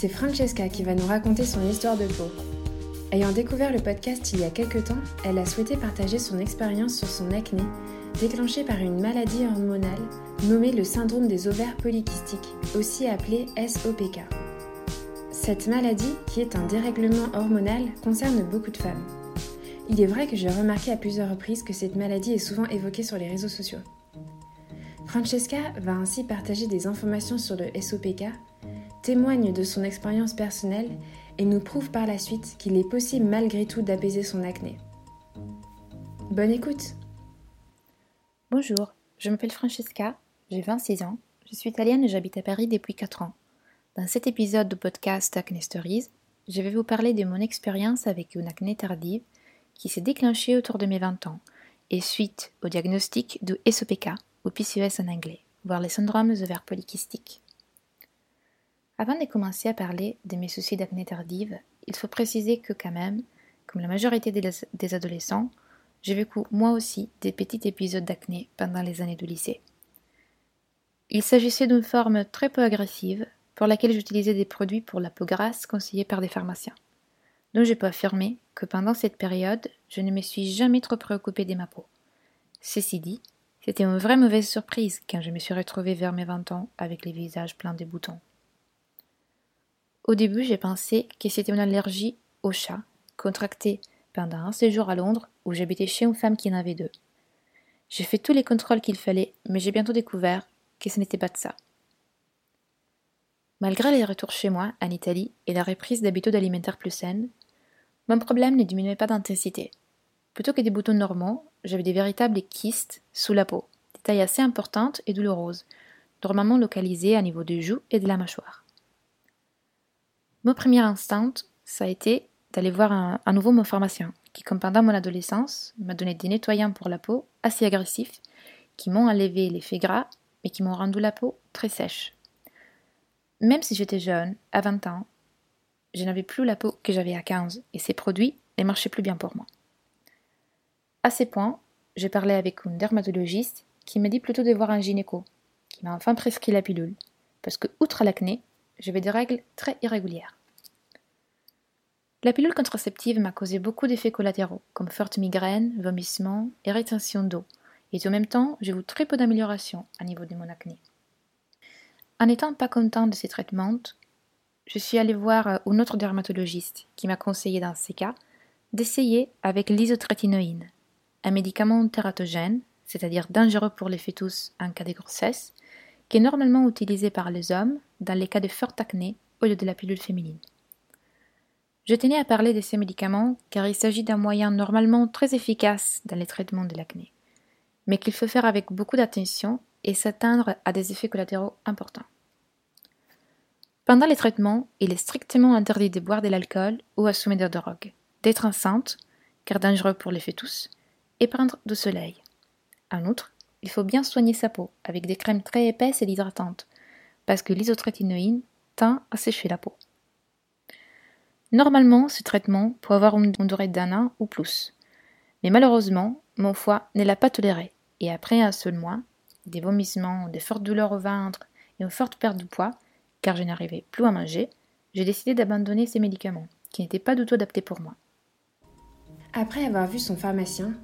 c'est Francesca qui va nous raconter son histoire de peau. Ayant découvert le podcast il y a quelques temps, elle a souhaité partager son expérience sur son acné, déclenchée par une maladie hormonale nommée le syndrome des ovaires polykystiques, aussi appelé SOPK. Cette maladie, qui est un dérèglement hormonal, concerne beaucoup de femmes. Il est vrai que j'ai remarqué à plusieurs reprises que cette maladie est souvent évoquée sur les réseaux sociaux. Francesca va ainsi partager des informations sur le SOPK, témoigne de son expérience personnelle et nous prouve par la suite qu'il est possible malgré tout d'apaiser son acné. Bonne écoute Bonjour, je m'appelle Francesca, j'ai 26 ans, je suis italienne et j'habite à Paris depuis 4 ans. Dans cet épisode de podcast Acne Stories, je vais vous parler de mon expérience avec une acné tardive qui s'est déclenchée autour de mes 20 ans et suite au diagnostic de SOPK ou PCOS en anglais, voire les syndromes ovaires polykystiques. Avant de commencer à parler de mes soucis d'acné tardive, il faut préciser que quand même, comme la majorité des adolescents, j'ai vécu moi aussi des petits épisodes d'acné pendant les années de lycée. Il s'agissait d'une forme très peu agressive pour laquelle j'utilisais des produits pour la peau grasse conseillés par des pharmaciens. Donc je peux affirmer que pendant cette période, je ne me suis jamais trop préoccupée de ma peau. Ceci dit, c'était une vraie mauvaise surprise quand je me suis retrouvée vers mes 20 ans avec les visages pleins de boutons. Au début, j'ai pensé que c'était une allergie au chat, contractée pendant un séjour à Londres où j'habitais chez une femme qui en avait deux. J'ai fait tous les contrôles qu'il fallait, mais j'ai bientôt découvert que ce n'était pas de ça. Malgré les retours chez moi, en Italie, et la reprise d'habitudes alimentaires plus saines, mon problème ne diminuait pas d'intensité. Plutôt que des boutons normaux, j'avais des véritables kystes sous la peau, des tailles assez importantes et douloureuses, normalement localisées à niveau des joues et de la mâchoire. Mon premier instinct, ça a été d'aller voir un, à nouveau mon pharmacien, qui, comme pendant mon adolescence, m'a donné des nettoyants pour la peau assez agressifs, qui m'ont enlevé l'effet gras, mais qui m'ont rendu la peau très sèche. Même si j'étais jeune, à 20 ans, je n'avais plus la peau que j'avais à 15, et ces produits ne marchaient plus bien pour moi. À ces points, j'ai parlé avec une dermatologiste qui m'a dit plutôt de voir un gynéco, qui m'a enfin prescrit la pilule, parce que, outre l'acné, j'avais des règles très irrégulières. La pilule contraceptive m'a causé beaucoup d'effets collatéraux, comme fortes migraines, vomissements et rétention d'eau, et en même temps, j'ai eu très peu d'amélioration à niveau de mon acné. En n'étant pas content de ces traitements, je suis allée voir euh, une autre dermatologiste qui m'a conseillé dans ces cas d'essayer avec l'isotrétinoïne, un médicament tératogène, c'est-à-dire dangereux pour les fœtus en cas de grossesse, qui est normalement utilisé par les hommes dans les cas de forte acné au lieu de la pilule féminine. Je tenais à parler de ces médicaments car il s'agit d'un moyen normalement très efficace dans les traitements de l'acné, mais qu'il faut faire avec beaucoup d'attention et s'atteindre à des effets collatéraux importants. Pendant les traitements, il est strictement interdit de boire de l'alcool ou assommer de drogue, d'être enceinte, car dangereux pour les fœtus, et prendre du soleil. En outre, il faut bien soigner sa peau avec des crèmes très épaisses et hydratantes, parce que l'isotrétinoïne tend à sécher la peau. Normalement, ce traitement peut avoir une durée d'un an ou plus. Mais malheureusement, mon foie ne l'a pas toléré, et après un seul mois, des vomissements, des fortes douleurs au ventre et une forte perte de poids, car je n'arrivais plus à manger, j'ai décidé d'abandonner ces médicaments, qui n'étaient pas du tout adaptés pour moi. Après avoir vu son pharmacien,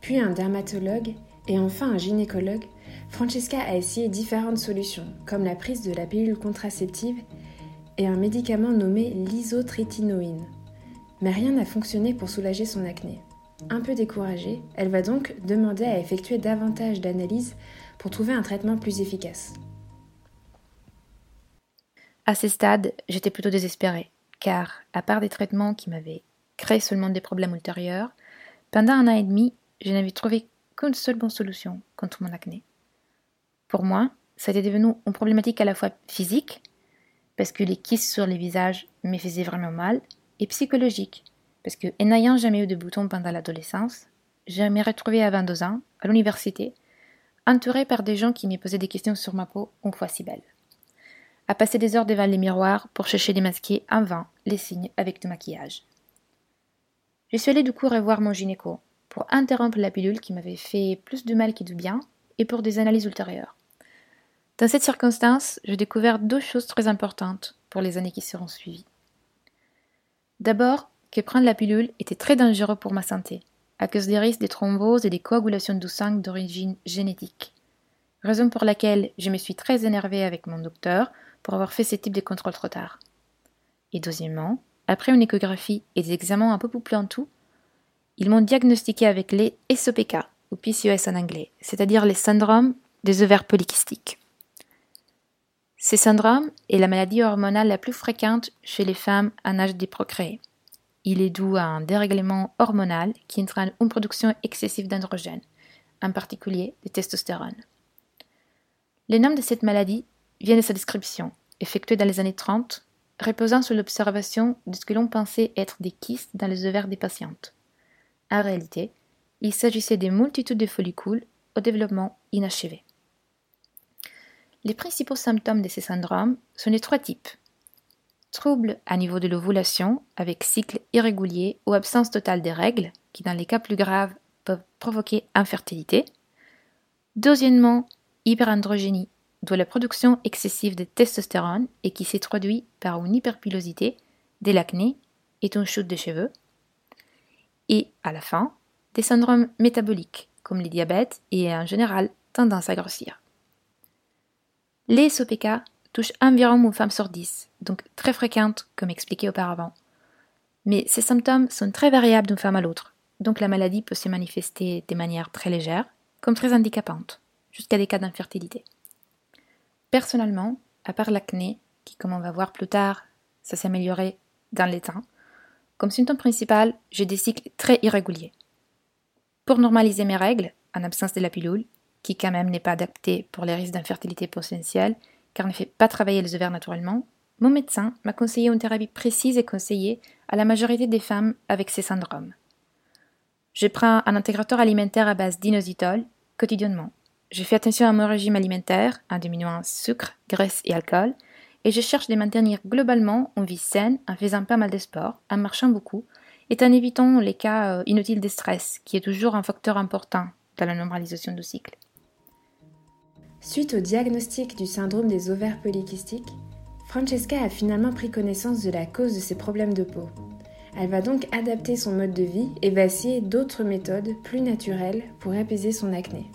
puis un dermatologue et enfin un gynécologue, Francesca a essayé différentes solutions, comme la prise de la pilule contraceptive et un médicament nommé l'isotrétinoïne. Mais rien n'a fonctionné pour soulager son acné. Un peu découragée, elle va donc demander à effectuer davantage d'analyses pour trouver un traitement plus efficace. À ce stade, j'étais plutôt désespérée, car, à part des traitements qui m'avaient créé seulement des problèmes ultérieurs, pendant un an et demi, je n'avais trouvé qu'une seule bonne solution contre mon acné. Pour moi, ça était devenu une problématique à la fois physique, parce que les kystes sur les visages me faisaient vraiment mal, et psychologique, parce que n'ayant jamais eu de boutons pendant l'adolescence, je me retrouvée à 22 ans, à l'université, entourée par des gens qui me posaient des questions sur ma peau une fois si belle. À passer des heures devant les miroirs pour chercher des masquer en vain les signes avec du maquillage. Je suis allée du coup revoir mon gynéco pour interrompre la pilule qui m'avait fait plus de mal que du bien et pour des analyses ultérieures. Dans cette circonstance, j'ai découvert deux choses très importantes pour les années qui seront suivies. D'abord, que prendre la pilule était très dangereux pour ma santé, à cause des risques des thromboses et des coagulations du sang d'origine génétique. Raison pour laquelle je me suis très énervée avec mon docteur pour avoir fait ce type de contrôle trop tard. Et deuxièmement, après une échographie et des examens un peu plus en tout, ils m'ont diagnostiqué avec les SOPK, ou PCOS en anglais, c'est-à-dire les syndromes des ovaires polykystiques. Ce syndrome est la maladie hormonale la plus fréquente chez les femmes en âge de procréer. Il est dû à un dérèglement hormonal qui entraîne une production excessive d'androgènes, en particulier de testostérone. Le nom de cette maladie vient de sa description, effectuée dans les années 30, reposant sur l'observation de ce que l'on pensait être des kystes dans les ovaires des patientes. En réalité, il s'agissait de multitudes de follicules au développement inachevé. Les principaux symptômes de ces syndromes sont les trois types. Troubles à niveau de l'ovulation, avec cycle irrégulier ou absence totale des règles, qui dans les cas plus graves peuvent provoquer infertilité. Deuxièmement, hyperandrogénie, d'où la production excessive de testostérone et qui s'est traduit par une hyperpilosité, de l'acné et une chute de cheveux. Et, à la fin, des syndromes métaboliques, comme les diabètes et en général tendance à grossir. Les SOPK touchent environ une femme sur dix, donc très fréquentes comme expliqué auparavant. Mais ces symptômes sont très variables d'une femme à l'autre, donc la maladie peut se manifester de manière très légère comme très handicapante, jusqu'à des cas d'infertilité. Personnellement, à part l'acné, qui comme on va voir plus tard, ça s'est amélioré dans les temps, comme symptôme principal, j'ai des cycles très irréguliers. Pour normaliser mes règles, en absence de la pilule, qui quand même n'est pas adapté pour les risques d'infertilité potentielle, car ne fait pas travailler les ovaires naturellement, mon médecin m'a conseillé une thérapie précise et conseillée à la majorité des femmes avec ces syndromes. Je prends un intégrateur alimentaire à base d'inositol quotidiennement. Je fais attention à mon régime alimentaire en diminuant sucre, graisse et alcool, et je cherche de maintenir globalement une vie saine en faisant pas mal de sport, en marchant beaucoup, et en évitant les cas euh, inutiles de stress, qui est toujours un facteur important dans la normalisation du cycle. Suite au diagnostic du syndrome des ovaires polykystiques, Francesca a finalement pris connaissance de la cause de ses problèmes de peau. Elle va donc adapter son mode de vie et va essayer d'autres méthodes plus naturelles pour apaiser son acné.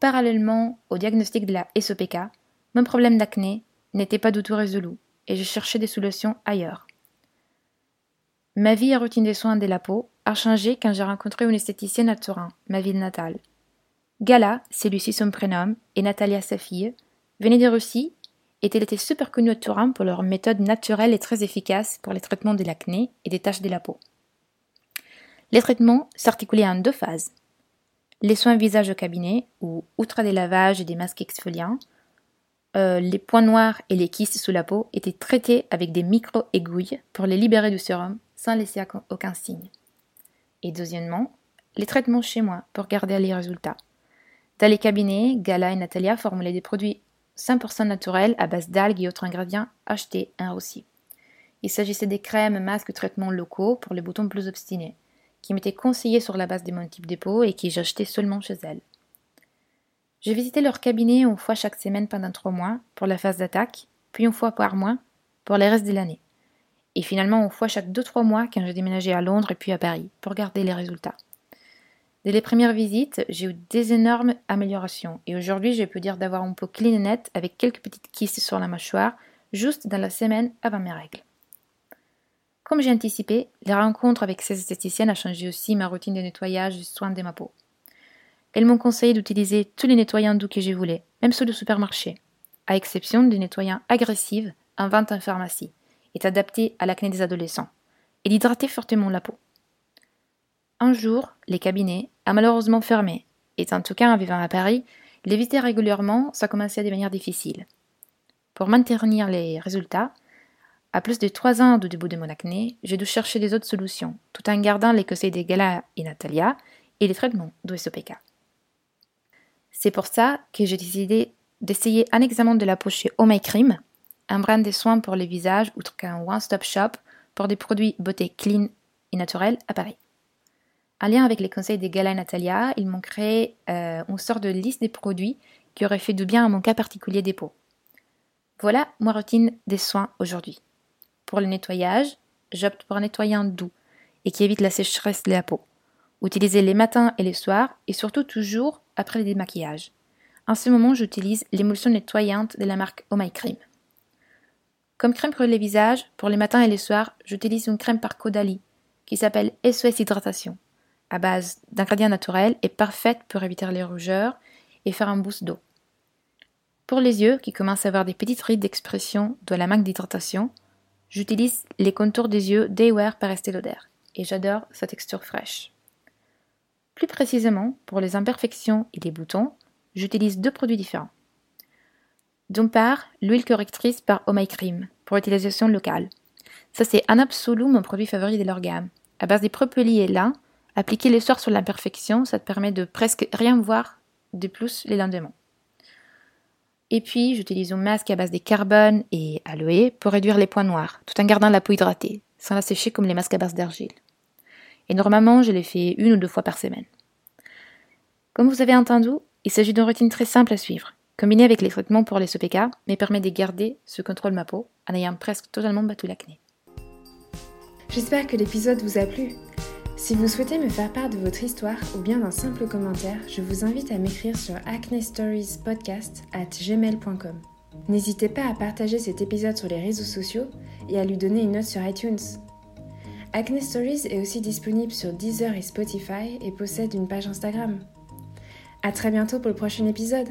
Parallèlement au diagnostic de la SOPK, mon problème d'acné n'était pas du tout résolu et je cherchais des solutions ailleurs. Ma vie et routine des soins de la peau a changé quand j'ai rencontré une esthéticienne à Turin, ma ville natale. Gala, celui-ci son prénom, et Natalia sa fille, venaient de Russie et elle était super connue à Turin pour leur méthode naturelle et très efficace pour les traitements de l'acné et des taches de la peau. Les traitements s'articulaient en deux phases. Les soins visage au cabinet, ou outre des lavages et des masques exfoliants, euh, les points noirs et les kystes sous la peau étaient traités avec des micro-aiguilles pour les libérer du sérum sans laisser aucun signe. Et deuxièmement, les traitements chez moi pour garder les résultats. Dans les cabinets, Gala et Natalia formulaient des produits 100% naturels à base d'algues et autres ingrédients achetés en Russie. Il s'agissait des crèmes, masques, traitements locaux pour les boutons plus obstinés, qui m'étaient conseillés sur la base de mon type de peau et qui j'achetais seulement chez elles. J'ai visité leur cabinet une fois chaque semaine pendant trois mois pour la phase d'attaque, puis une fois par mois pour les restes de l'année. Et finalement une fois chaque deux trois mois quand j'ai déménagé à Londres et puis à Paris pour garder les résultats. Dès les premières visites, j'ai eu des énormes améliorations et aujourd'hui je peux dire d'avoir un peau clean et nette avec quelques petites kystes sur la mâchoire juste dans la semaine avant mes règles. Comme j'ai anticipé, les rencontres avec ces esthéticiennes a changé aussi ma routine de nettoyage et de soins de ma peau. Elles m'ont conseillé d'utiliser tous les nettoyants doux que je voulais, même ceux du supermarché, à exception des nettoyants agressifs en vente en pharmacie, et adaptés à l'acné des adolescents, et d'hydrater fortement la peau. Un jour, les cabinets a malheureusement fermé, et en tout cas en vivant à Paris, les visiter régulièrement, ça commençait à devenir difficile. Pour maintenir les résultats, À plus de trois ans du début de mon acné, j'ai dû chercher des autres solutions, tout en gardant les conseils de Gala et Natalia et les traitements de. C'est pour ça que j'ai décidé d'essayer un examen de la peau chez Oh un brand de soins pour les visages outre qu'un one-stop shop pour des produits beauté clean et naturels à Paris. En lien avec les conseils de Gala et Natalia, ils m'ont créé euh, une sorte de liste des produits qui auraient fait du bien à mon cas particulier des peaux. Voilà ma routine des soins aujourd'hui. Pour le nettoyage, j'opte pour un nettoyant doux et qui évite la sécheresse de la peau. Utilisez les matins et les soirs et surtout toujours après le démaquillage. En ce moment, j'utilise l'émulsion nettoyante de la marque Oh Cream. Comme crème pour les visages, pour les matins et les soirs, j'utilise une crème par Caudalie qui s'appelle SOS Hydratation, à base d'ingrédients naturels et parfaite pour éviter les rougeurs et faire un boost d'eau. Pour les yeux qui commencent à avoir des petites rides d'expression de la manque d'hydratation, J'utilise les contours des yeux Daywear par Estée Lauder et j'adore sa texture fraîche. Plus précisément, pour les imperfections et les boutons, j'utilise deux produits différents. D'une part, l'huile correctrice par Oh Cream pour utilisation locale. Ça, c'est un absolu mon produit favori de leur gamme. À base des propoli et lin, appliquer les soirs sur l'imperfection, ça te permet de presque rien voir de plus les lendemains. Et puis, j'utilise un masque à base de carbone et aloe pour réduire les points noirs, tout en gardant la peau hydratée, sans la sécher comme les masques à base d'argile. Et normalement, je les fais une ou deux fois par semaine. Comme vous avez entendu, il s'agit d'une routine très simple à suivre, combinée avec les traitements pour les SOPK, mais permet de garder ce contrôle ma peau en ayant presque totalement battu l'acné. J'espère que l'épisode vous a plu. Si vous souhaitez me faire part de votre histoire ou bien d'un simple commentaire, je vous invite à m'écrire sur acnestoriespodcast at gmail.com. N'hésitez pas à partager cet épisode sur les réseaux sociaux et à lui donner une note sur iTunes. Acne Stories est aussi disponible sur Deezer et Spotify et possède une page Instagram. A très bientôt pour le prochain épisode